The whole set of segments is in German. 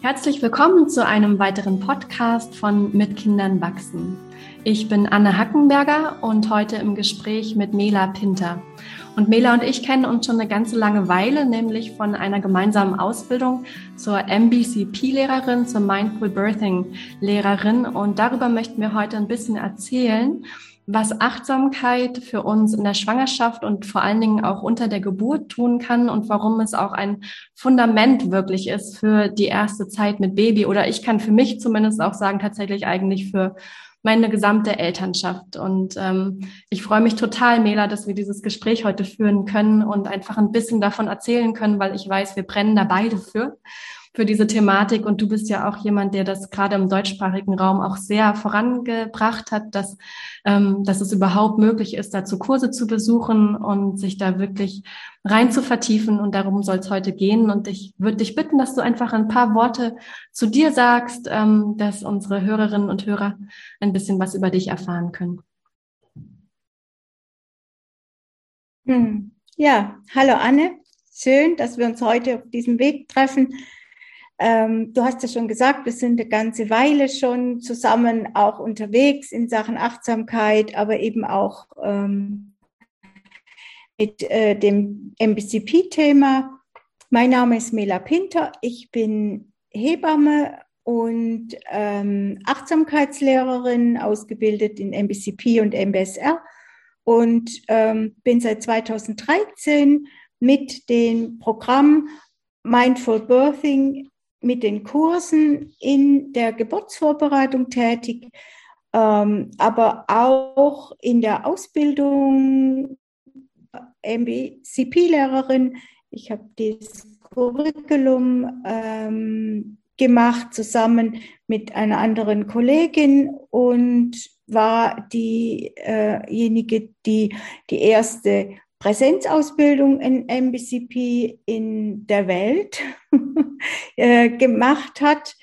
Herzlich willkommen zu einem weiteren Podcast von Mit Kindern wachsen. Ich bin Anne Hackenberger und heute im Gespräch mit Mela Pinter. Und Mela und ich kennen uns schon eine ganze lange Weile, nämlich von einer gemeinsamen Ausbildung zur MBCP-Lehrerin, zur Mindful Birthing-Lehrerin. Und darüber möchten wir heute ein bisschen erzählen was Achtsamkeit für uns in der Schwangerschaft und vor allen Dingen auch unter der Geburt tun kann und warum es auch ein Fundament wirklich ist für die erste Zeit mit Baby oder ich kann für mich zumindest auch sagen, tatsächlich eigentlich für meine gesamte Elternschaft. Und ähm, ich freue mich total, Mela, dass wir dieses Gespräch heute führen können und einfach ein bisschen davon erzählen können, weil ich weiß, wir brennen da beide für für diese Thematik. Und du bist ja auch jemand, der das gerade im deutschsprachigen Raum auch sehr vorangebracht hat, dass, ähm, dass es überhaupt möglich ist, dazu Kurse zu besuchen und sich da wirklich rein zu vertiefen. Und darum soll es heute gehen. Und ich würde dich bitten, dass du einfach ein paar Worte zu dir sagst, ähm, dass unsere Hörerinnen und Hörer ein bisschen was über dich erfahren können. Hm. Ja, hallo Anne. Schön, dass wir uns heute auf diesem Weg treffen. Ähm, du hast ja schon gesagt, wir sind eine ganze Weile schon zusammen auch unterwegs in Sachen Achtsamkeit, aber eben auch ähm, mit äh, dem MBCP-Thema. Mein Name ist Mela Pinter. Ich bin Hebamme und ähm, Achtsamkeitslehrerin, ausgebildet in MBCP und MBSR und ähm, bin seit 2013 mit dem Programm Mindful Birthing mit den Kursen in der Geburtsvorbereitung tätig, ähm, aber auch in der Ausbildung MBCP-Lehrerin. Ich habe das Curriculum ähm, gemacht zusammen mit einer anderen Kollegin und war diejenige, äh die die erste Präsenzausbildung in MBCP in der Welt äh, gemacht hat.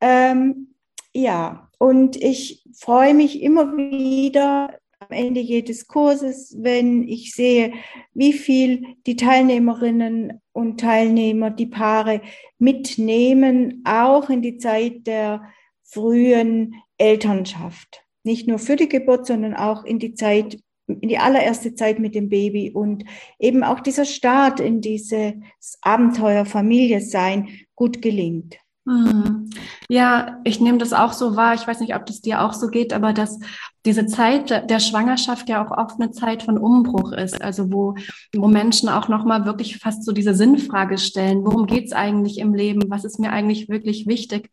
Ähm, ja, und ich freue mich immer wieder am Ende jedes Kurses, wenn ich sehe, wie viel die Teilnehmerinnen und Teilnehmer, die Paare mitnehmen, auch in die Zeit der frühen Elternschaft. Nicht nur für die Geburt, sondern auch in die Zeit in die allererste Zeit mit dem Baby und eben auch dieser Start in dieses Abenteuer Familie sein gut gelingt. Mhm. Ja, ich nehme das auch so wahr. Ich weiß nicht, ob das dir auch so geht, aber dass diese Zeit der Schwangerschaft ja auch oft eine Zeit von Umbruch ist. Also wo, wo Menschen auch nochmal wirklich fast so diese Sinnfrage stellen. Worum geht's eigentlich im Leben? Was ist mir eigentlich wirklich wichtig?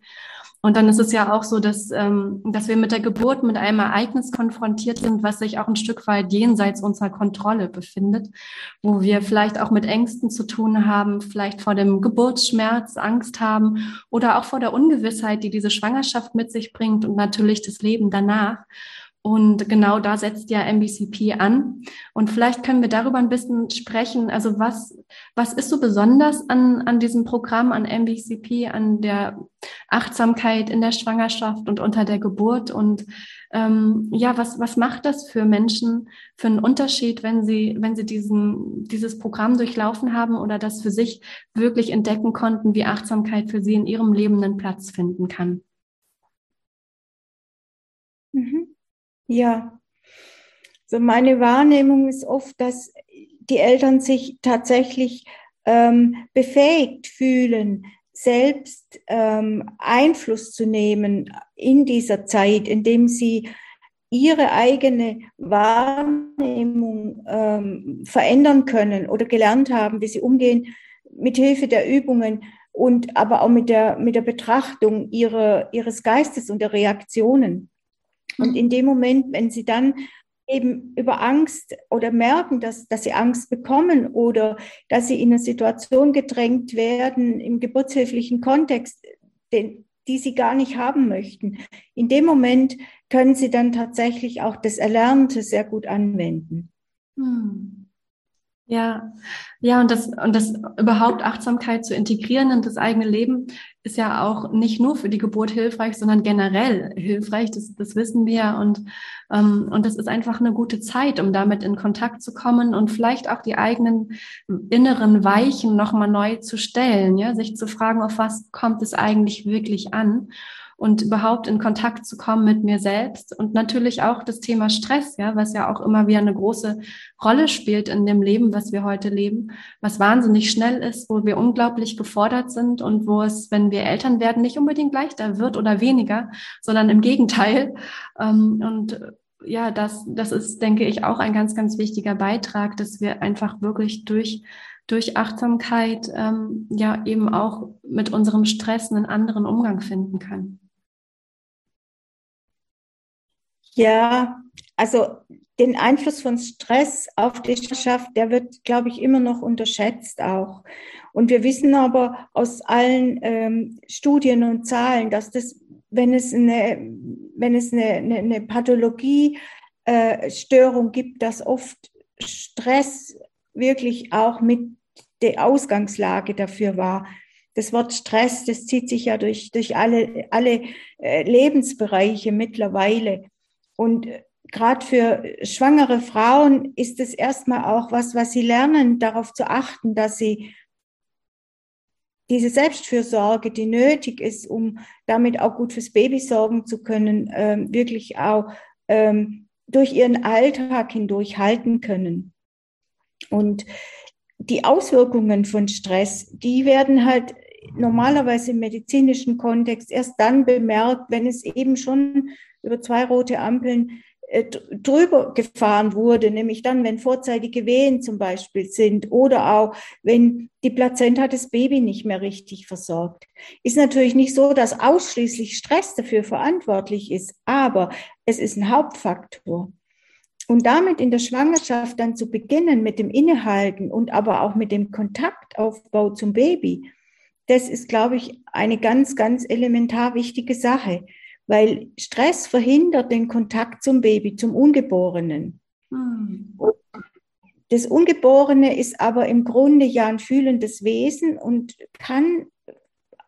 Und dann ist es ja auch so, dass, ähm, dass wir mit der Geburt mit einem Ereignis konfrontiert sind, was sich auch ein Stück weit jenseits unserer Kontrolle befindet, wo wir vielleicht auch mit Ängsten zu tun haben, vielleicht vor dem Geburtsschmerz Angst haben oder auch vor der Ungewissheit, die diese Schwangerschaft mit sich bringt und natürlich das Leben danach. Und genau da setzt ja MBCP an. Und vielleicht können wir darüber ein bisschen sprechen. Also was, was ist so besonders an, an diesem Programm, an MBCP, an der Achtsamkeit in der Schwangerschaft und unter der Geburt? Und ähm, ja, was, was macht das für Menschen für einen Unterschied, wenn sie, wenn sie diesen, dieses Programm durchlaufen haben oder das für sich wirklich entdecken konnten, wie Achtsamkeit für sie in ihrem Leben einen Platz finden kann? Mhm. Ja, so meine Wahrnehmung ist oft, dass die Eltern sich tatsächlich ähm, befähigt fühlen, selbst ähm, Einfluss zu nehmen in dieser Zeit, indem sie ihre eigene Wahrnehmung ähm, verändern können oder gelernt haben, wie sie umgehen mit Hilfe der Übungen und aber auch mit der, mit der Betrachtung ihrer, ihres Geistes und der Reaktionen. Und in dem Moment, wenn sie dann eben über Angst oder merken, dass, dass sie Angst bekommen oder dass sie in eine Situation gedrängt werden im geburtshilflichen Kontext, den, die sie gar nicht haben möchten. In dem Moment können sie dann tatsächlich auch das Erlernte sehr gut anwenden. Hm. Ja, ja, und das, und das überhaupt Achtsamkeit zu integrieren in das eigene Leben ist ja auch nicht nur für die Geburt hilfreich, sondern generell hilfreich. Das, das wissen wir. Und, ähm, und das ist einfach eine gute Zeit, um damit in Kontakt zu kommen und vielleicht auch die eigenen inneren Weichen nochmal neu zu stellen, ja, sich zu fragen, auf was kommt es eigentlich wirklich an und überhaupt in Kontakt zu kommen mit mir selbst und natürlich auch das Thema Stress, ja, was ja auch immer wieder eine große Rolle spielt in dem Leben, was wir heute leben, was wahnsinnig schnell ist, wo wir unglaublich gefordert sind und wo es, wenn wir Eltern werden, nicht unbedingt leichter wird oder weniger, sondern im Gegenteil. Ähm, und ja, das, das ist, denke ich, auch ein ganz, ganz wichtiger Beitrag, dass wir einfach wirklich durch durch Achtsamkeit ähm, ja eben auch mit unserem Stress einen anderen Umgang finden können. Ja, also den Einfluss von Stress auf die Schwangerschaft, der wird, glaube ich, immer noch unterschätzt auch. Und wir wissen aber aus allen ähm, Studien und Zahlen, dass das, wenn es eine, wenn es eine, eine, eine Pathologie, äh, Störung gibt, dass oft Stress wirklich auch mit der Ausgangslage dafür war. Das Wort Stress, das zieht sich ja durch, durch alle, alle äh, Lebensbereiche mittlerweile. Und gerade für schwangere Frauen ist es erstmal auch was, was sie lernen, darauf zu achten, dass sie diese Selbstfürsorge, die nötig ist, um damit auch gut fürs Baby sorgen zu können, ähm, wirklich auch ähm, durch ihren Alltag hindurch halten können. Und die Auswirkungen von Stress, die werden halt normalerweise im medizinischen Kontext erst dann bemerkt, wenn es eben schon über zwei rote Ampeln äh, drüber gefahren wurde, nämlich dann, wenn vorzeitige Wehen zum Beispiel sind oder auch, wenn die Plazenta das Baby nicht mehr richtig versorgt. Ist natürlich nicht so, dass ausschließlich Stress dafür verantwortlich ist, aber es ist ein Hauptfaktor. Und damit in der Schwangerschaft dann zu beginnen mit dem Innehalten und aber auch mit dem Kontaktaufbau zum Baby, das ist, glaube ich, eine ganz, ganz elementar wichtige Sache weil Stress verhindert den Kontakt zum Baby, zum Ungeborenen. Hm. Das Ungeborene ist aber im Grunde ja ein fühlendes Wesen und kann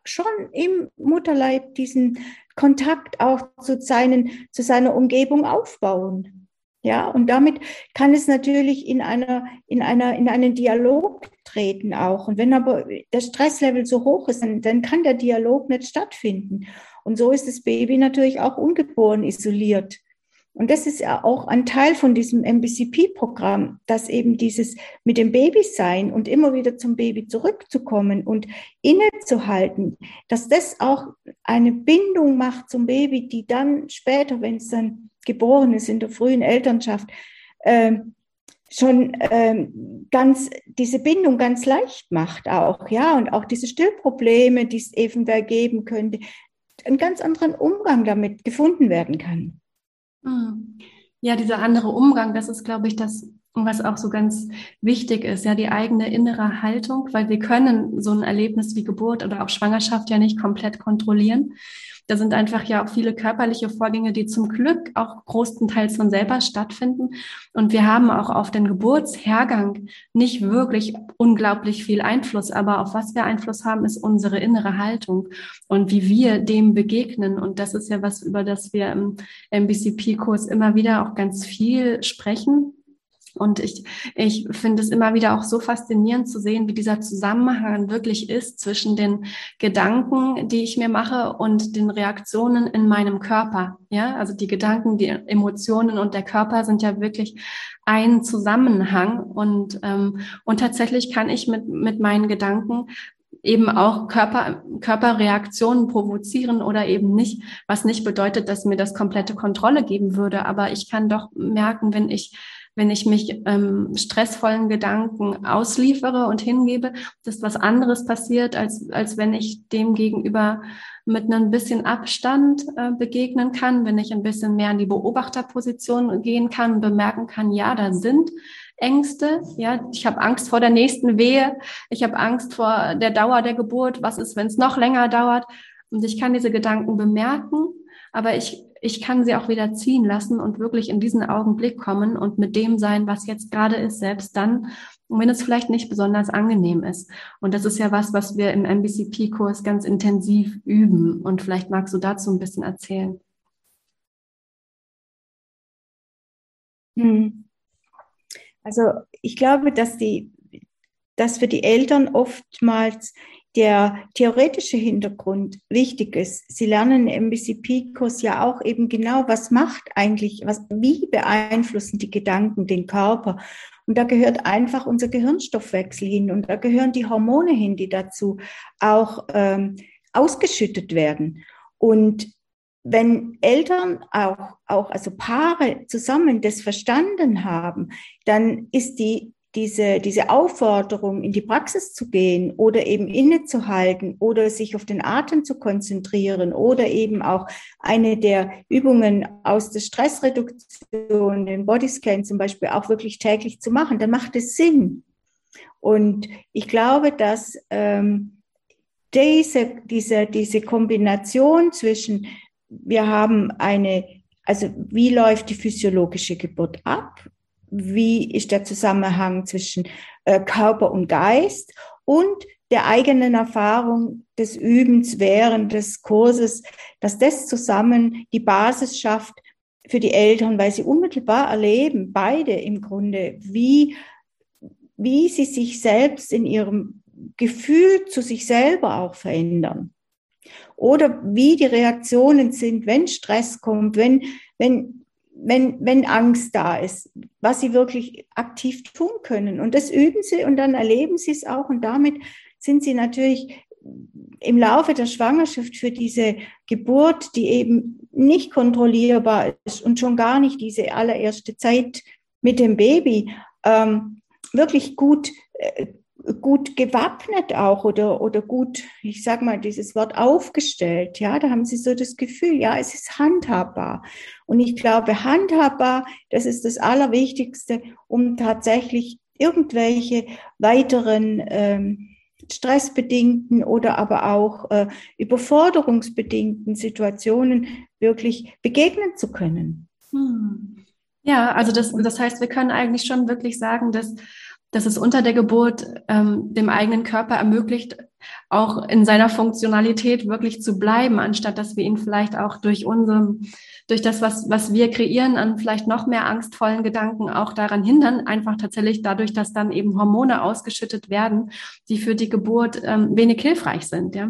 schon im Mutterleib diesen Kontakt auch zu, seinen, zu seiner Umgebung aufbauen. Ja, und damit kann es natürlich in einer, in einer, in einen Dialog treten auch. Und wenn aber der Stresslevel so hoch ist, dann, dann kann der Dialog nicht stattfinden. Und so ist das Baby natürlich auch ungeboren isoliert. Und das ist ja auch ein Teil von diesem MBCP-Programm, dass eben dieses mit dem Baby sein und immer wieder zum Baby zurückzukommen und innezuhalten, dass das auch eine Bindung macht zum Baby, die dann später, wenn es dann geboren ist in der frühen Elternschaft, äh, schon äh, ganz diese Bindung ganz leicht macht auch, ja, und auch diese Stillprobleme, die es eventuell geben könnte, einen ganz anderen Umgang damit gefunden werden kann. Hm. Ja, dieser andere Umgang, das ist, glaube ich, das, was auch so ganz wichtig ist, ja, die eigene innere Haltung, weil wir können so ein Erlebnis wie Geburt oder auch Schwangerschaft ja nicht komplett kontrollieren. Da sind einfach ja auch viele körperliche Vorgänge, die zum Glück auch großenteils von selber stattfinden. Und wir haben auch auf den Geburtshergang nicht wirklich unglaublich viel Einfluss. Aber auf was wir Einfluss haben, ist unsere innere Haltung und wie wir dem begegnen. Und das ist ja was, über das wir im MBCP-Kurs immer wieder auch ganz viel sprechen und ich, ich finde es immer wieder auch so faszinierend zu sehen, wie dieser Zusammenhang wirklich ist zwischen den Gedanken, die ich mir mache und den Reaktionen in meinem Körper. Ja, also die Gedanken, die Emotionen und der Körper sind ja wirklich ein Zusammenhang. Und, ähm, und tatsächlich kann ich mit, mit meinen Gedanken eben auch Körper, Körperreaktionen provozieren oder eben nicht, was nicht bedeutet, dass mir das komplette Kontrolle geben würde. Aber ich kann doch merken, wenn ich wenn ich mich ähm, stressvollen Gedanken ausliefere und hingebe, dass was anderes passiert, als, als wenn ich dem gegenüber mit einem bisschen Abstand äh, begegnen kann, wenn ich ein bisschen mehr in die Beobachterposition gehen kann bemerken kann, ja, da sind Ängste, ja, ich habe Angst vor der nächsten Wehe, ich habe Angst vor der Dauer der Geburt, was ist, wenn es noch länger dauert. Und ich kann diese Gedanken bemerken, aber ich ich kann sie auch wieder ziehen lassen und wirklich in diesen Augenblick kommen und mit dem sein, was jetzt gerade ist, selbst dann, wenn es vielleicht nicht besonders angenehm ist. Und das ist ja was, was wir im MBCP-Kurs ganz intensiv üben. Und vielleicht magst du dazu ein bisschen erzählen. Hm. Also ich glaube, dass die, dass für die Eltern oftmals der theoretische Hintergrund wichtig ist. Sie lernen im MBCP-Kurs ja auch eben genau, was macht eigentlich, was, wie beeinflussen die Gedanken den Körper. Und da gehört einfach unser Gehirnstoffwechsel hin und da gehören die Hormone hin, die dazu auch ähm, ausgeschüttet werden. Und wenn Eltern auch, auch, also Paare zusammen das verstanden haben, dann ist die diese, diese Aufforderung, in die Praxis zu gehen oder eben innezuhalten oder sich auf den Atem zu konzentrieren oder eben auch eine der Übungen aus der Stressreduktion, den Bodyscan zum Beispiel auch wirklich täglich zu machen, dann macht es Sinn. Und ich glaube, dass ähm, diese, diese, diese Kombination zwischen, wir haben eine, also wie läuft die physiologische Geburt ab? Wie ist der Zusammenhang zwischen äh, Körper und Geist und der eigenen Erfahrung des Übens während des Kurses, dass das zusammen die Basis schafft für die Eltern, weil sie unmittelbar erleben, beide im Grunde, wie, wie sie sich selbst in ihrem Gefühl zu sich selber auch verändern. Oder wie die Reaktionen sind, wenn Stress kommt, wenn, wenn wenn, wenn Angst da ist, was sie wirklich aktiv tun können. Und das üben sie und dann erleben sie es auch. Und damit sind sie natürlich im Laufe der Schwangerschaft für diese Geburt, die eben nicht kontrollierbar ist und schon gar nicht diese allererste Zeit mit dem Baby, ähm, wirklich gut äh, gut gewappnet auch oder, oder gut, ich sag mal, dieses Wort aufgestellt. Ja, da haben sie so das Gefühl, ja, es ist handhabbar. Und ich glaube, handhabbar, das ist das Allerwichtigste, um tatsächlich irgendwelche weiteren ähm, stressbedingten oder aber auch äh, überforderungsbedingten Situationen wirklich begegnen zu können. Hm. Ja, also das, das heißt, wir können eigentlich schon wirklich sagen, dass dass es unter der Geburt ähm, dem eigenen Körper ermöglicht, auch in seiner Funktionalität wirklich zu bleiben, anstatt dass wir ihn vielleicht auch durch unsere, durch das, was, was wir kreieren, an vielleicht noch mehr angstvollen Gedanken auch daran hindern, einfach tatsächlich dadurch, dass dann eben Hormone ausgeschüttet werden, die für die Geburt ähm, wenig hilfreich sind, ja.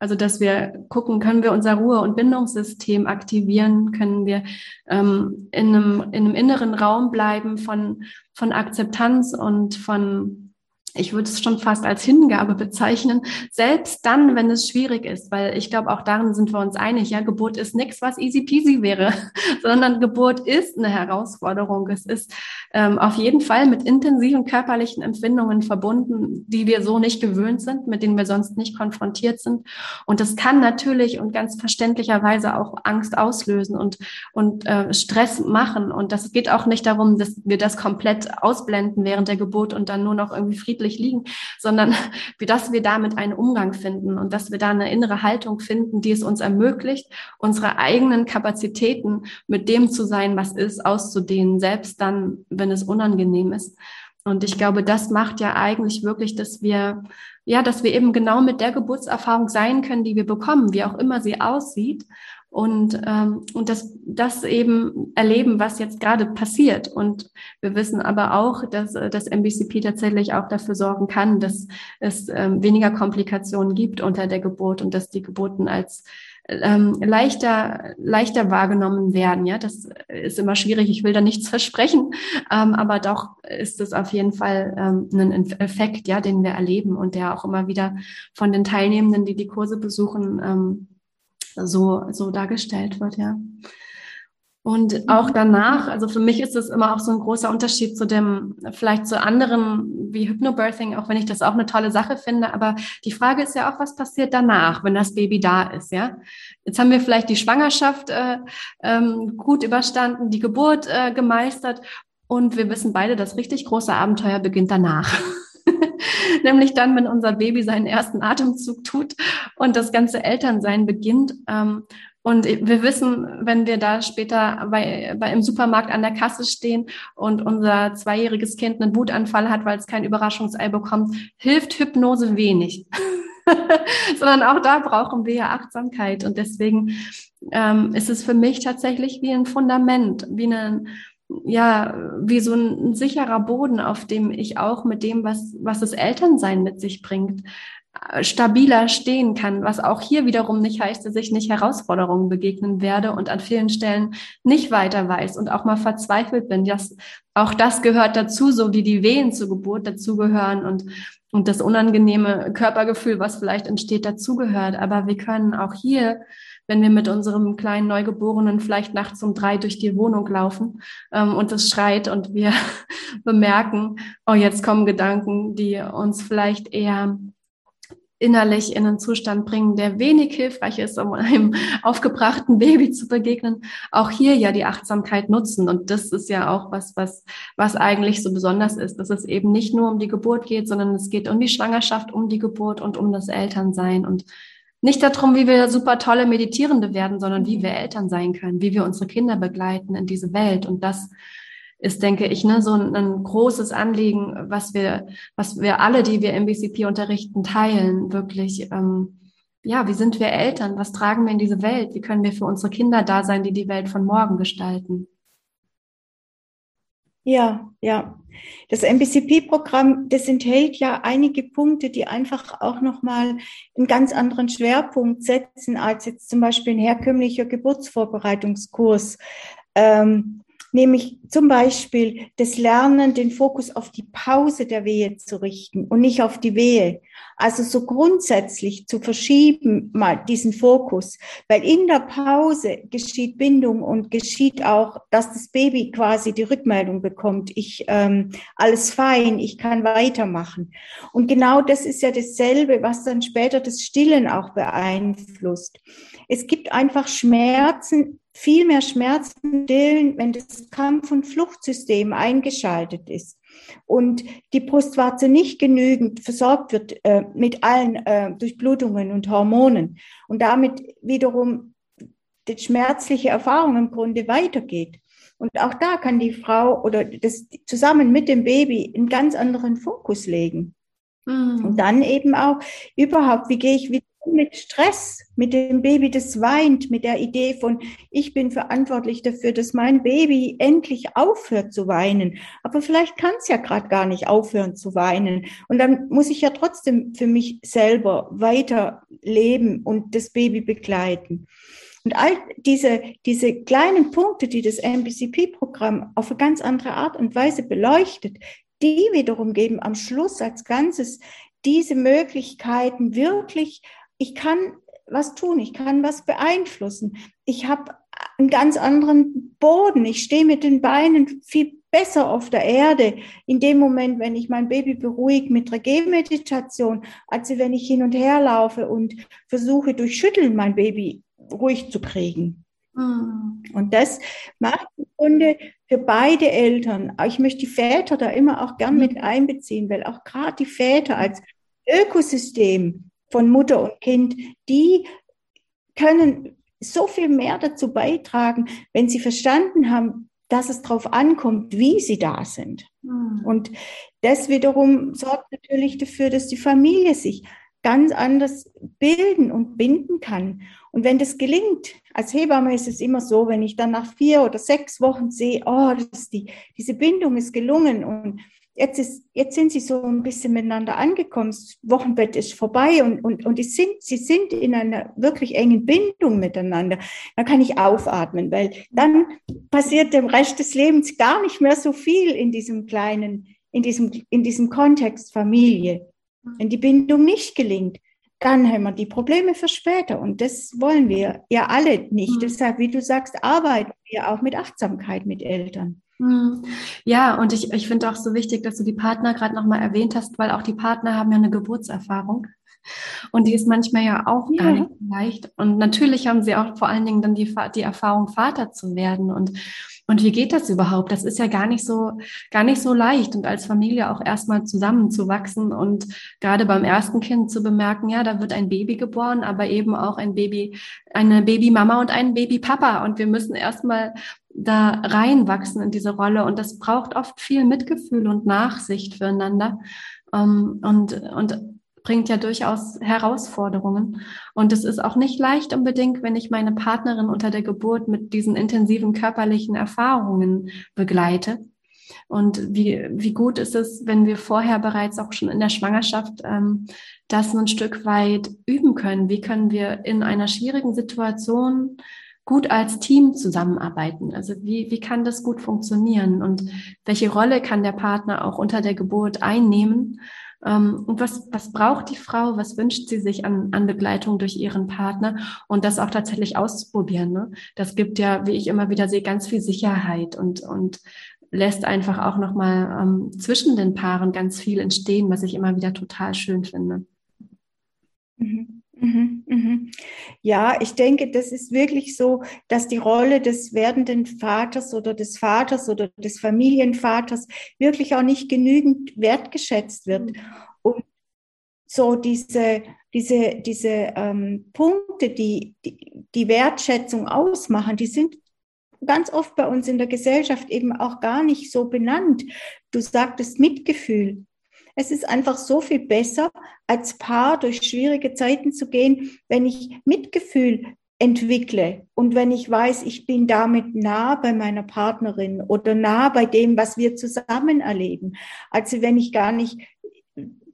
Also, dass wir gucken, können wir unser Ruhe- und Bindungssystem aktivieren, können wir ähm, in, einem, in einem inneren Raum bleiben von, von Akzeptanz und von ich würde es schon fast als Hingabe bezeichnen, selbst dann, wenn es schwierig ist, weil ich glaube, auch darin sind wir uns einig, ja, Geburt ist nichts, was easy peasy wäre, sondern Geburt ist eine Herausforderung. Es ist ähm, auf jeden Fall mit intensiven körperlichen Empfindungen verbunden, die wir so nicht gewöhnt sind, mit denen wir sonst nicht konfrontiert sind. Und das kann natürlich und ganz verständlicherweise auch Angst auslösen und, und äh, Stress machen. Und das geht auch nicht darum, dass wir das komplett ausblenden während der Geburt und dann nur noch irgendwie friedlich friedlich liegen, sondern wie, dass wir damit einen Umgang finden und dass wir da eine innere Haltung finden, die es uns ermöglicht, unsere eigenen Kapazitäten mit dem zu sein, was ist, auszudehnen, selbst dann, wenn es unangenehm ist. Und ich glaube, das macht ja eigentlich wirklich, dass wir, ja, dass wir eben genau mit der Geburtserfahrung sein können, die wir bekommen, wie auch immer sie aussieht und, ähm, und das, das eben erleben, was jetzt gerade passiert. Und wir wissen aber auch, dass äh, das MBCP tatsächlich auch dafür sorgen kann, dass es ähm, weniger Komplikationen gibt unter der Geburt und dass die Geburten als ähm, leichter, leichter wahrgenommen werden. Ja, das ist immer schwierig. Ich will da nichts versprechen, ähm, aber doch ist es auf jeden Fall ähm, ein Effekt, ja, den wir erleben und der auch immer wieder von den Teilnehmenden, die die Kurse besuchen, ähm, so, so dargestellt wird, ja. Und auch danach, also für mich ist es immer auch so ein großer Unterschied zu dem, vielleicht zu anderen wie Hypnobirthing, auch wenn ich das auch eine tolle Sache finde. Aber die Frage ist ja auch, was passiert danach, wenn das Baby da ist, ja? Jetzt haben wir vielleicht die Schwangerschaft äh, ähm, gut überstanden, die Geburt äh, gemeistert und wir wissen beide, das richtig große Abenteuer beginnt danach. nämlich dann, wenn unser Baby seinen ersten Atemzug tut und das ganze Elternsein beginnt. Ähm, Und wir wissen, wenn wir da später bei, bei im Supermarkt an der Kasse stehen und unser zweijähriges Kind einen Wutanfall hat, weil es kein Überraschungsei bekommt, hilft Hypnose wenig. Sondern auch da brauchen wir ja Achtsamkeit. Und deswegen ähm, ist es für mich tatsächlich wie ein Fundament, wie eine, ja, wie so ein, ein sicherer Boden, auf dem ich auch mit dem, was, was das Elternsein mit sich bringt, stabiler stehen kann, was auch hier wiederum nicht heißt, dass ich nicht Herausforderungen begegnen werde und an vielen Stellen nicht weiter weiß und auch mal verzweifelt bin. Das, auch das gehört dazu, so wie die Wehen zur Geburt dazugehören und, und das unangenehme Körpergefühl, was vielleicht entsteht, dazugehört. Aber wir können auch hier, wenn wir mit unserem kleinen Neugeborenen vielleicht nachts um drei durch die Wohnung laufen ähm, und es schreit und wir bemerken, oh, jetzt kommen Gedanken, die uns vielleicht eher innerlich in einen Zustand bringen, der wenig hilfreich ist, um einem aufgebrachten Baby zu begegnen, auch hier ja die Achtsamkeit nutzen. Und das ist ja auch was, was, was eigentlich so besonders ist, dass es eben nicht nur um die Geburt geht, sondern es geht um die Schwangerschaft, um die Geburt und um das Elternsein und nicht darum, wie wir super tolle Meditierende werden, sondern wie wir Eltern sein können, wie wir unsere Kinder begleiten in diese Welt. Und das ist, denke ich, ne, so ein, ein, großes Anliegen, was wir, was wir alle, die wir MBCP unterrichten, teilen, wirklich. Ähm, ja, wie sind wir Eltern? Was tragen wir in diese Welt? Wie können wir für unsere Kinder da sein, die die Welt von morgen gestalten? Ja, ja. Das MBCP-Programm, das enthält ja einige Punkte, die einfach auch nochmal einen ganz anderen Schwerpunkt setzen als jetzt zum Beispiel ein herkömmlicher Geburtsvorbereitungskurs. Ähm, nämlich zum Beispiel das Lernen, den Fokus auf die Pause der Wehe zu richten und nicht auf die Wehe. Also so grundsätzlich zu verschieben, mal diesen Fokus, weil in der Pause geschieht Bindung und geschieht auch, dass das Baby quasi die Rückmeldung bekommt, ich ähm, alles fein, ich kann weitermachen. Und genau das ist ja dasselbe, was dann später das Stillen auch beeinflusst. Es gibt einfach Schmerzen, viel mehr Schmerzen stillen, wenn das Kampf- und Fluchtsystem eingeschaltet ist und die Brustwarze nicht genügend versorgt wird äh, mit allen äh, Durchblutungen und Hormonen und damit wiederum die schmerzliche Erfahrung im Grunde weitergeht. Und auch da kann die Frau oder das zusammen mit dem Baby einen ganz anderen Fokus legen. Mhm. Und dann eben auch überhaupt, wie gehe ich wieder mit Stress, mit dem Baby, das weint, mit der Idee von, ich bin verantwortlich dafür, dass mein Baby endlich aufhört zu weinen. Aber vielleicht kann es ja gerade gar nicht aufhören zu weinen. Und dann muss ich ja trotzdem für mich selber weiter leben und das Baby begleiten. Und all diese, diese kleinen Punkte, die das MBCP-Programm auf eine ganz andere Art und Weise beleuchtet, die wiederum geben am Schluss als Ganzes diese Möglichkeiten wirklich ich kann was tun, ich kann was beeinflussen. Ich habe einen ganz anderen Boden. Ich stehe mit den Beinen viel besser auf der Erde in dem Moment, wenn ich mein Baby beruhige mit der Gehmeditation, als wenn ich hin und her laufe und versuche durch Schütteln mein Baby ruhig zu kriegen. Mhm. Und das macht im Grunde für beide Eltern, ich möchte die Väter da immer auch gern mit einbeziehen, weil auch gerade die Väter als Ökosystem von Mutter und Kind, die können so viel mehr dazu beitragen, wenn sie verstanden haben, dass es darauf ankommt, wie sie da sind. Mhm. Und das wiederum sorgt natürlich dafür, dass die Familie sich ganz anders bilden und binden kann. Und wenn das gelingt, als Hebamme ist es immer so, wenn ich dann nach vier oder sechs Wochen sehe, oh, das die, diese Bindung ist gelungen und jetzt, ist, jetzt sind sie so ein bisschen miteinander angekommen. Das Wochenbett ist vorbei und, und, und sind, sie sind in einer wirklich engen Bindung miteinander. Dann kann ich aufatmen, weil dann passiert dem Rest des Lebens gar nicht mehr so viel in diesem kleinen, in diesem, in diesem Kontext Familie. Wenn die Bindung nicht gelingt, dann haben wir die Probleme für später. Und das wollen wir ja alle nicht. Mhm. Deshalb, wie du sagst, arbeiten wir auch mit Achtsamkeit mit Eltern. Hm. Ja, und ich, ich finde auch so wichtig, dass du die Partner gerade nochmal erwähnt hast, weil auch die Partner haben ja eine Geburtserfahrung. Und die ist manchmal ja auch ja. gar nicht leicht. Und natürlich haben sie auch vor allen Dingen dann die, die Erfahrung, Vater zu werden. Und, Und wie geht das überhaupt? Das ist ja gar nicht so, gar nicht so leicht und als Familie auch erstmal zusammenzuwachsen und gerade beim ersten Kind zu bemerken, ja, da wird ein Baby geboren, aber eben auch ein Baby, eine Babymama und ein Babypapa und wir müssen erstmal da reinwachsen in diese Rolle und das braucht oft viel Mitgefühl und Nachsicht füreinander. Ähm, und, und bringt ja durchaus Herausforderungen. Und es ist auch nicht leicht unbedingt, wenn ich meine Partnerin unter der Geburt mit diesen intensiven körperlichen Erfahrungen begleite. Und wie, wie gut ist es, wenn wir vorher bereits auch schon in der Schwangerschaft ähm, das ein Stück weit üben können? Wie können wir in einer schwierigen Situation gut als Team zusammenarbeiten? Also wie, wie kann das gut funktionieren? Und welche Rolle kann der Partner auch unter der Geburt einnehmen? Ähm, und was, was braucht die Frau? Was wünscht sie sich an, an Begleitung durch ihren Partner? Und das auch tatsächlich auszuprobieren. Ne? Das gibt ja, wie ich immer wieder sehe, ganz viel Sicherheit und, und lässt einfach auch nochmal ähm, zwischen den Paaren ganz viel entstehen, was ich immer wieder total schön finde. Mhm. Mhm, mhm. Ja, ich denke, das ist wirklich so, dass die Rolle des werdenden Vaters oder des Vaters oder des Familienvaters wirklich auch nicht genügend wertgeschätzt wird. Mhm. Und so diese, diese, diese ähm, Punkte, die, die die Wertschätzung ausmachen, die sind ganz oft bei uns in der Gesellschaft eben auch gar nicht so benannt. Du sagtest Mitgefühl. Es ist einfach so viel besser, als Paar durch schwierige Zeiten zu gehen, wenn ich Mitgefühl entwickle und wenn ich weiß, ich bin damit nah bei meiner Partnerin oder nah bei dem, was wir zusammen erleben. Also wenn ich gar nicht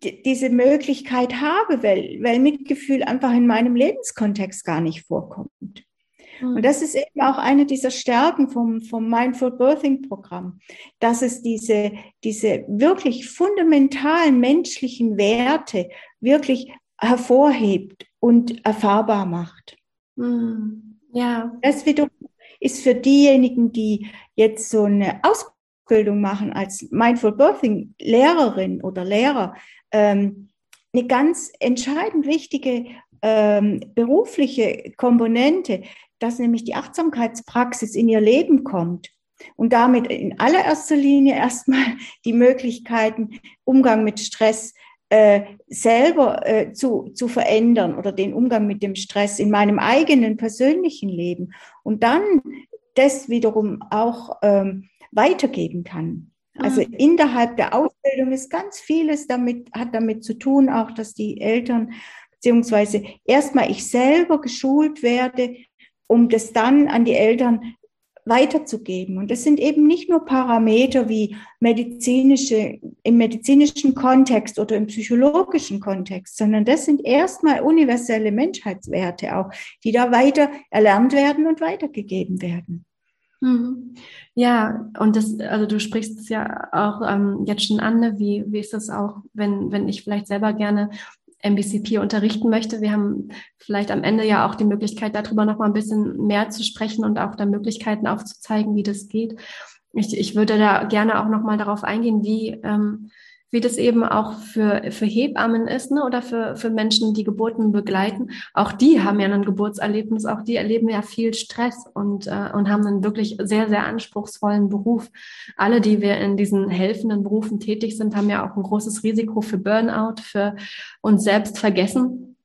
diese Möglichkeit habe, weil, weil Mitgefühl einfach in meinem Lebenskontext gar nicht vorkommt. Und das ist eben auch eine dieser Stärken vom, vom Mindful Birthing Programm, dass es diese, diese wirklich fundamentalen menschlichen Werte wirklich hervorhebt und erfahrbar macht. Hm. Ja. Das wiederum ist für diejenigen, die jetzt so eine Ausbildung machen als Mindful Birthing Lehrerin oder Lehrer, ähm, eine ganz entscheidend wichtige ähm, berufliche Komponente, dass nämlich die Achtsamkeitspraxis in ihr Leben kommt und damit in allererster Linie erstmal die Möglichkeiten, Umgang mit Stress äh, selber äh, zu, zu verändern oder den Umgang mit dem Stress in meinem eigenen persönlichen Leben und dann das wiederum auch ähm, weitergeben kann. Also ah. innerhalb der Ausbildung ist ganz vieles damit, hat damit zu tun, auch dass die Eltern beziehungsweise erstmal ich selber geschult werde, um das dann an die Eltern weiterzugeben. Und das sind eben nicht nur Parameter wie medizinische, im medizinischen Kontext oder im psychologischen Kontext, sondern das sind erstmal universelle Menschheitswerte auch, die da weiter erlernt werden und weitergegeben werden. Mhm. Ja, und das, also du sprichst es ja auch ähm, jetzt schon an, ne? wie, wie ist das auch, wenn, wenn ich vielleicht selber gerne MBCP unterrichten möchte. Wir haben vielleicht am Ende ja auch die Möglichkeit, darüber noch mal ein bisschen mehr zu sprechen und auch da Möglichkeiten aufzuzeigen, wie das geht. Ich, ich würde da gerne auch noch mal darauf eingehen, wie ähm, wie das eben auch für, für Hebammen ist ne, oder für, für Menschen, die Geburten begleiten. Auch die haben ja ein Geburtserlebnis, auch die erleben ja viel Stress und, äh, und haben einen wirklich sehr, sehr anspruchsvollen Beruf. Alle, die wir in diesen helfenden Berufen tätig sind, haben ja auch ein großes Risiko für Burnout, für uns selbst vergessen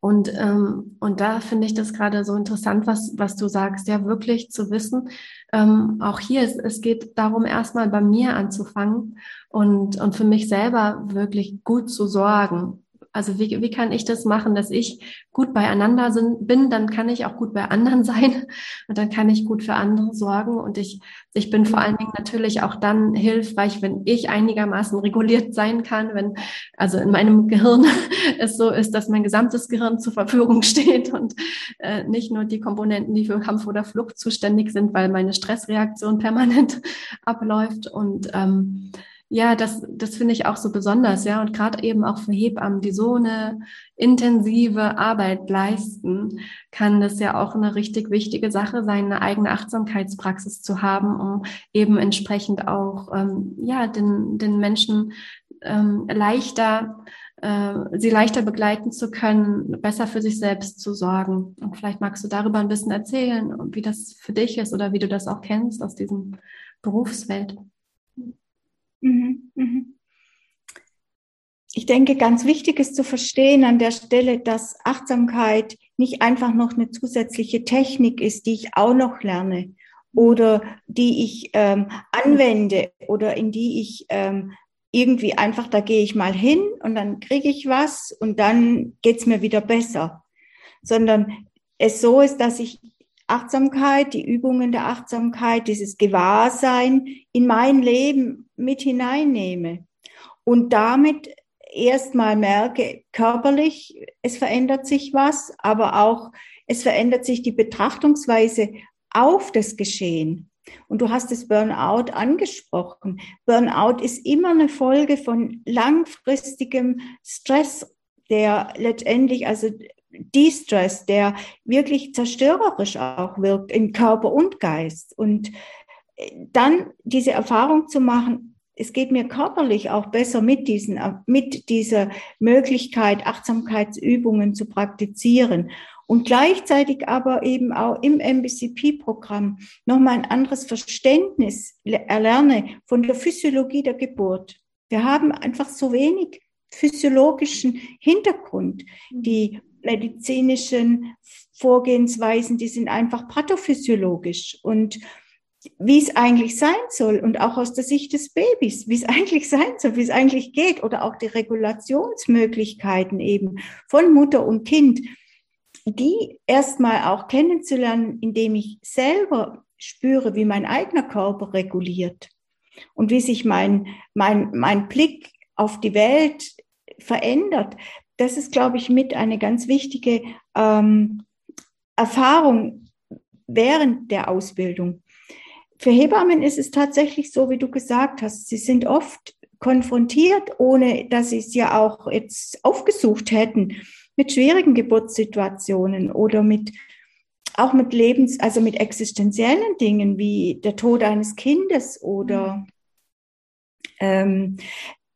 und, ähm, und da finde ich das gerade so interessant, was, was du sagst, ja wirklich zu wissen, ähm, auch hier, es, es geht darum, erstmal bei mir anzufangen und, und für mich selber wirklich gut zu sorgen. Also wie, wie kann ich das machen, dass ich gut beieinander sind, bin, dann kann ich auch gut bei anderen sein und dann kann ich gut für andere sorgen. Und ich, ich bin vor allen Dingen natürlich auch dann hilfreich, wenn ich einigermaßen reguliert sein kann, wenn also in meinem Gehirn es so ist, dass mein gesamtes Gehirn zur Verfügung steht und äh, nicht nur die Komponenten, die für Kampf oder Flucht zuständig sind, weil meine Stressreaktion permanent abläuft. Und ähm, ja, das, das finde ich auch so besonders, ja. Und gerade eben auch für Hebammen, die so eine intensive Arbeit leisten, kann das ja auch eine richtig wichtige Sache sein, eine eigene Achtsamkeitspraxis zu haben, um eben entsprechend auch ähm, ja den, den Menschen ähm, leichter äh, sie leichter begleiten zu können, besser für sich selbst zu sorgen. Und vielleicht magst du darüber ein bisschen erzählen, wie das für dich ist oder wie du das auch kennst aus diesem Berufswelt. Mhm, mhm. Ich denke, ganz wichtig ist zu verstehen an der Stelle, dass Achtsamkeit nicht einfach noch eine zusätzliche Technik ist, die ich auch noch lerne oder die ich ähm, anwende oder in die ich ähm, irgendwie einfach, da gehe ich mal hin und dann kriege ich was und dann geht's mir wieder besser, sondern es so ist, dass ich Achtsamkeit, die Übungen der Achtsamkeit, dieses Gewahrsein in mein Leben mit hineinnehme und damit erstmal merke, körperlich, es verändert sich was, aber auch es verändert sich die Betrachtungsweise auf das Geschehen. Und du hast das Burnout angesprochen. Burnout ist immer eine Folge von langfristigem Stress, der letztendlich, also De-Stress, der wirklich zerstörerisch auch wirkt in Körper und Geist. Und dann diese Erfahrung zu machen, es geht mir körperlich auch besser mit diesen, mit dieser Möglichkeit, Achtsamkeitsübungen zu praktizieren und gleichzeitig aber eben auch im MBCP-Programm nochmal ein anderes Verständnis erlerne von der Physiologie der Geburt. Wir haben einfach so wenig physiologischen Hintergrund. Die medizinischen Vorgehensweisen, die sind einfach pathophysiologisch und wie es eigentlich sein soll und auch aus der Sicht des Babys, wie es eigentlich sein soll, wie es eigentlich geht oder auch die Regulationsmöglichkeiten eben von Mutter und Kind die erstmal auch kennenzulernen, indem ich selber spüre, wie mein eigener Körper reguliert und wie sich mein, mein, mein Blick auf die Welt verändert. Das ist, glaube ich, mit eine ganz wichtige ähm, Erfahrung während der Ausbildung. Für Hebammen ist es tatsächlich so, wie du gesagt hast, sie sind oft konfrontiert, ohne dass sie es ja auch jetzt aufgesucht hätten mit schwierigen Geburtssituationen oder mit auch mit Lebens, also mit existenziellen Dingen wie der Tod eines Kindes oder ähm,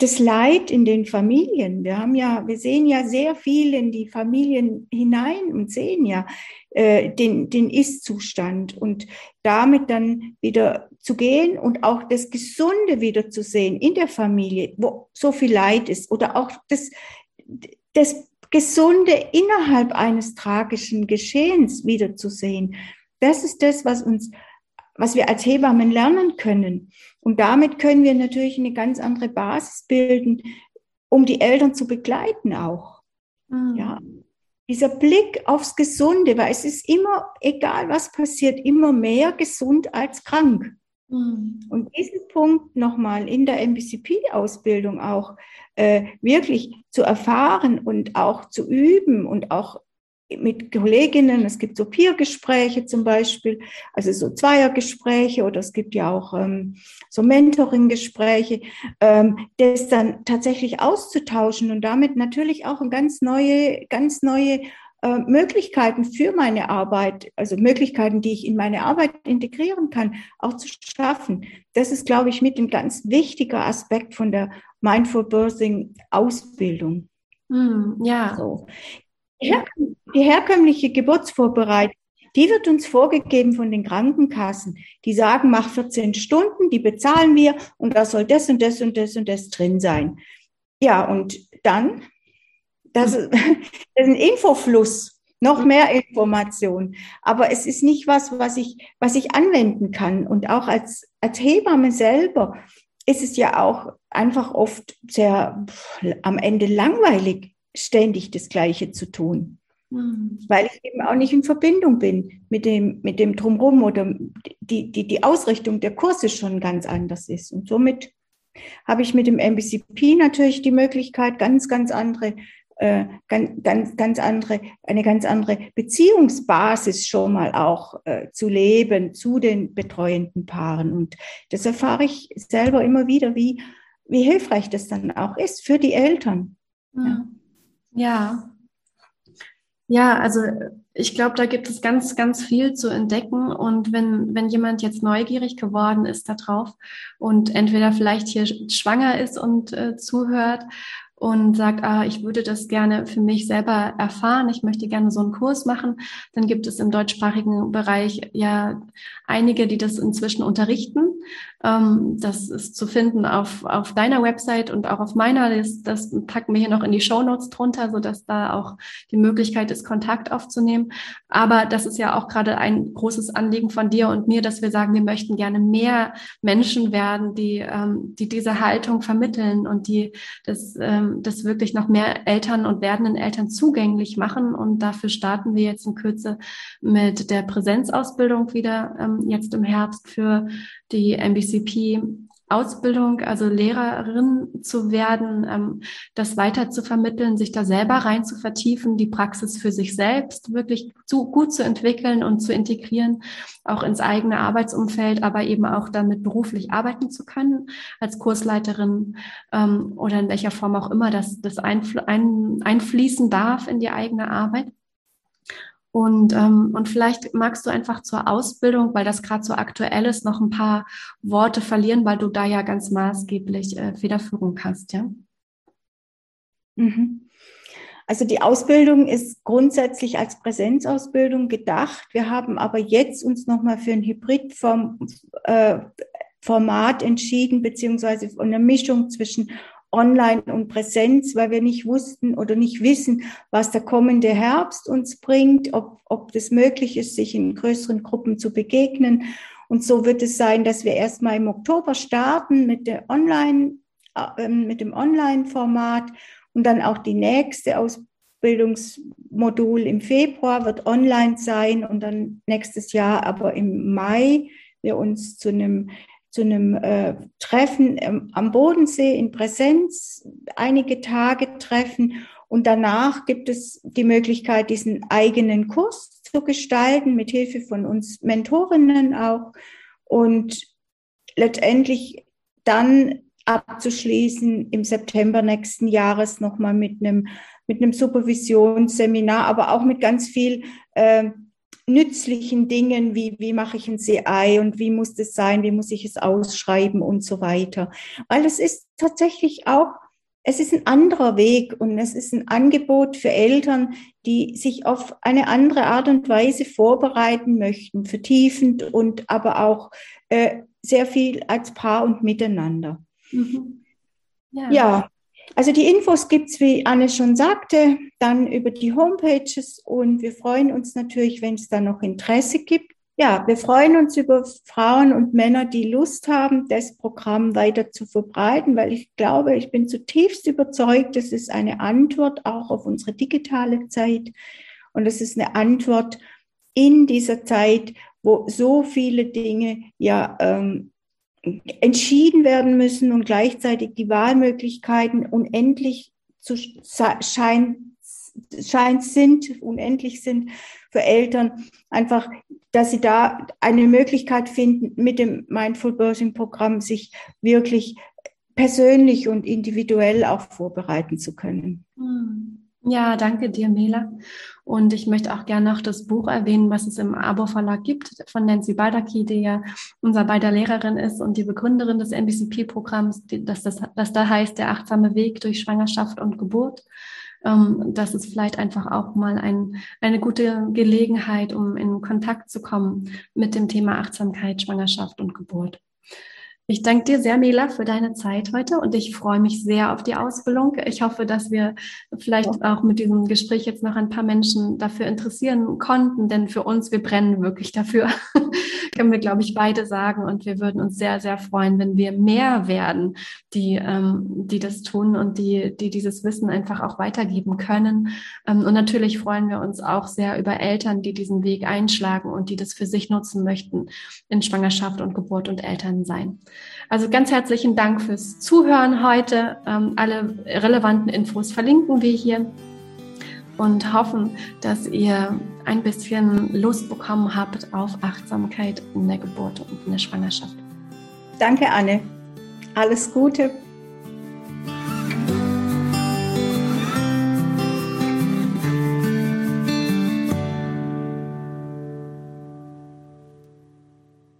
das Leid in den Familien. Wir haben ja, wir sehen ja sehr viel in die Familien hinein und sehen ja äh, den, den Ist-Zustand und damit dann wieder zu gehen und auch das Gesunde wieder zu sehen in der Familie, wo so viel Leid ist oder auch das, das Gesunde innerhalb eines tragischen Geschehens wiederzusehen. Das ist das, was uns, was wir als Hebammen lernen können. Und damit können wir natürlich eine ganz andere Basis bilden, um die Eltern zu begleiten auch. Mhm. Ja. Dieser Blick aufs Gesunde, weil es ist immer, egal was passiert, immer mehr gesund als krank. Mhm. Und diesen Punkt nochmal in der MBCP-Ausbildung auch äh, wirklich zu erfahren und auch zu üben und auch mit Kolleginnen, es gibt so Peer-Gespräche zum Beispiel, also so Zweiergespräche oder es gibt ja auch ähm, so Mentoring-Gespräche, ähm, das dann tatsächlich auszutauschen und damit natürlich auch ganz neue, ganz neue äh, Möglichkeiten für meine Arbeit, also Möglichkeiten, die ich in meine Arbeit integrieren kann, auch zu schaffen. Das ist, glaube ich, mit ein ganz wichtiger Aspekt von der Mindful Birthing Ausbildung. Mm, ja. So. Die herkömmliche Geburtsvorbereitung, die wird uns vorgegeben von den Krankenkassen. Die sagen, mach 14 Stunden, die bezahlen wir und da soll das und das und das und das drin sein. Ja, und dann, das, ist, ein Infofluss, noch mehr Information. Aber es ist nicht was, was ich, was ich anwenden kann. Und auch als, als Hebamme selber ist es ja auch einfach oft sehr am Ende langweilig, ständig das Gleiche zu tun. Mhm. Weil ich eben auch nicht in Verbindung bin mit dem, mit dem Drumherum oder die, die, die Ausrichtung der Kurse schon ganz anders ist. Und somit habe ich mit dem MBCP natürlich die Möglichkeit, ganz, ganz andere, äh, ganz, ganz, ganz andere, eine ganz andere Beziehungsbasis schon mal auch äh, zu leben zu den betreuenden Paaren. Und das erfahre ich selber immer wieder, wie, wie hilfreich das dann auch ist für die Eltern. Ja. Ja. Ja, also ich glaube, da gibt es ganz, ganz viel zu entdecken. Und wenn, wenn jemand jetzt neugierig geworden ist darauf und entweder vielleicht hier schwanger ist und äh, zuhört und sagt, ah, ich würde das gerne für mich selber erfahren, ich möchte gerne so einen Kurs machen, dann gibt es im deutschsprachigen Bereich ja einige, die das inzwischen unterrichten. Ähm, das ist zu finden auf, auf deiner Website und auch auf meiner. Das, das packen wir hier noch in die Show Notes drunter, so dass da auch die Möglichkeit ist, Kontakt aufzunehmen. Aber das ist ja auch gerade ein großes Anliegen von dir und mir, dass wir sagen, wir möchten gerne mehr Menschen werden, die, ähm, die diese Haltung vermitteln und die das ähm, das wirklich noch mehr Eltern und werdenden Eltern zugänglich machen. Und dafür starten wir jetzt in Kürze mit der Präsenzausbildung wieder jetzt im Herbst für die MBCP Ausbildung, also Lehrerin zu werden, ähm, das weiter zu vermitteln, sich da selber rein zu vertiefen, die Praxis für sich selbst wirklich zu, gut zu entwickeln und zu integrieren, auch ins eigene Arbeitsumfeld, aber eben auch damit beruflich arbeiten zu können als Kursleiterin ähm, oder in welcher Form auch immer das, das einfl ein, einfließen darf in die eigene Arbeit. Und, ähm, und vielleicht magst du einfach zur Ausbildung, weil das gerade so aktuell ist, noch ein paar Worte verlieren, weil du da ja ganz maßgeblich äh, Federführung hast, ja? Mhm. Also die Ausbildung ist grundsätzlich als Präsenzausbildung gedacht. Wir haben aber jetzt uns nochmal für ein Hybridformat äh, entschieden, beziehungsweise eine Mischung zwischen Online und Präsenz, weil wir nicht wussten oder nicht wissen, was der kommende Herbst uns bringt, ob, ob das möglich ist, sich in größeren Gruppen zu begegnen. Und so wird es sein, dass wir erstmal im Oktober starten mit der Online, äh, mit dem Online-Format und dann auch die nächste Ausbildungsmodul im Februar wird online sein und dann nächstes Jahr aber im Mai wir uns zu einem zu einem äh, Treffen ähm, am Bodensee in Präsenz, einige Tage treffen. Und danach gibt es die Möglichkeit, diesen eigenen Kurs zu gestalten, mit Hilfe von uns Mentorinnen auch. Und letztendlich dann abzuschließen im September nächsten Jahres nochmal mit einem, mit einem Supervisionsseminar, aber auch mit ganz viel äh, nützlichen Dingen, wie, wie mache ich ein CI und wie muss das sein, wie muss ich es ausschreiben und so weiter. Weil es ist tatsächlich auch, es ist ein anderer Weg und es ist ein Angebot für Eltern, die sich auf eine andere Art und Weise vorbereiten möchten, vertiefend und aber auch äh, sehr viel als Paar und miteinander. Mhm. Ja. ja. Also die Infos gibt's, wie Anne schon sagte, dann über die Homepages und wir freuen uns natürlich, wenn es da noch Interesse gibt. Ja, wir freuen uns über Frauen und Männer, die Lust haben, das Programm weiter zu verbreiten, weil ich glaube, ich bin zutiefst überzeugt, das ist eine Antwort auch auf unsere digitale Zeit und es ist eine Antwort in dieser Zeit, wo so viele Dinge ja ähm, entschieden werden müssen und gleichzeitig die Wahlmöglichkeiten unendlich zu scheint, scheint sind, unendlich sind für Eltern, einfach, dass sie da eine Möglichkeit finden, mit dem Mindful Birthing Programm sich wirklich persönlich und individuell auch vorbereiten zu können. Hm. Ja, danke dir, Mela. Und ich möchte auch gerne noch das Buch erwähnen, was es im Abo-Verlag gibt, von Nancy Baldaki, die ja unser beider Lehrerin ist und die Begründerin des MBCP-Programms, das, das, das da heißt, der achtsame Weg durch Schwangerschaft und Geburt. Ähm, das ist vielleicht einfach auch mal ein, eine gute Gelegenheit, um in Kontakt zu kommen mit dem Thema Achtsamkeit, Schwangerschaft und Geburt. Ich danke dir sehr, Mela, für deine Zeit heute und ich freue mich sehr auf die Ausbildung. Ich hoffe, dass wir vielleicht auch mit diesem Gespräch jetzt noch ein paar Menschen dafür interessieren konnten, denn für uns, wir brennen wirklich dafür, können wir, glaube ich, beide sagen und wir würden uns sehr, sehr freuen, wenn wir mehr werden, die, ähm, die das tun und die, die dieses Wissen einfach auch weitergeben können. Ähm, und natürlich freuen wir uns auch sehr über Eltern, die diesen Weg einschlagen und die das für sich nutzen möchten in Schwangerschaft und Geburt und Eltern sein. Also ganz herzlichen Dank fürs Zuhören heute. Ähm, alle relevanten Infos verlinken wir hier und hoffen, dass ihr ein bisschen Lust bekommen habt auf Achtsamkeit in der Geburt und in der Schwangerschaft. Danke, Anne. Alles Gute.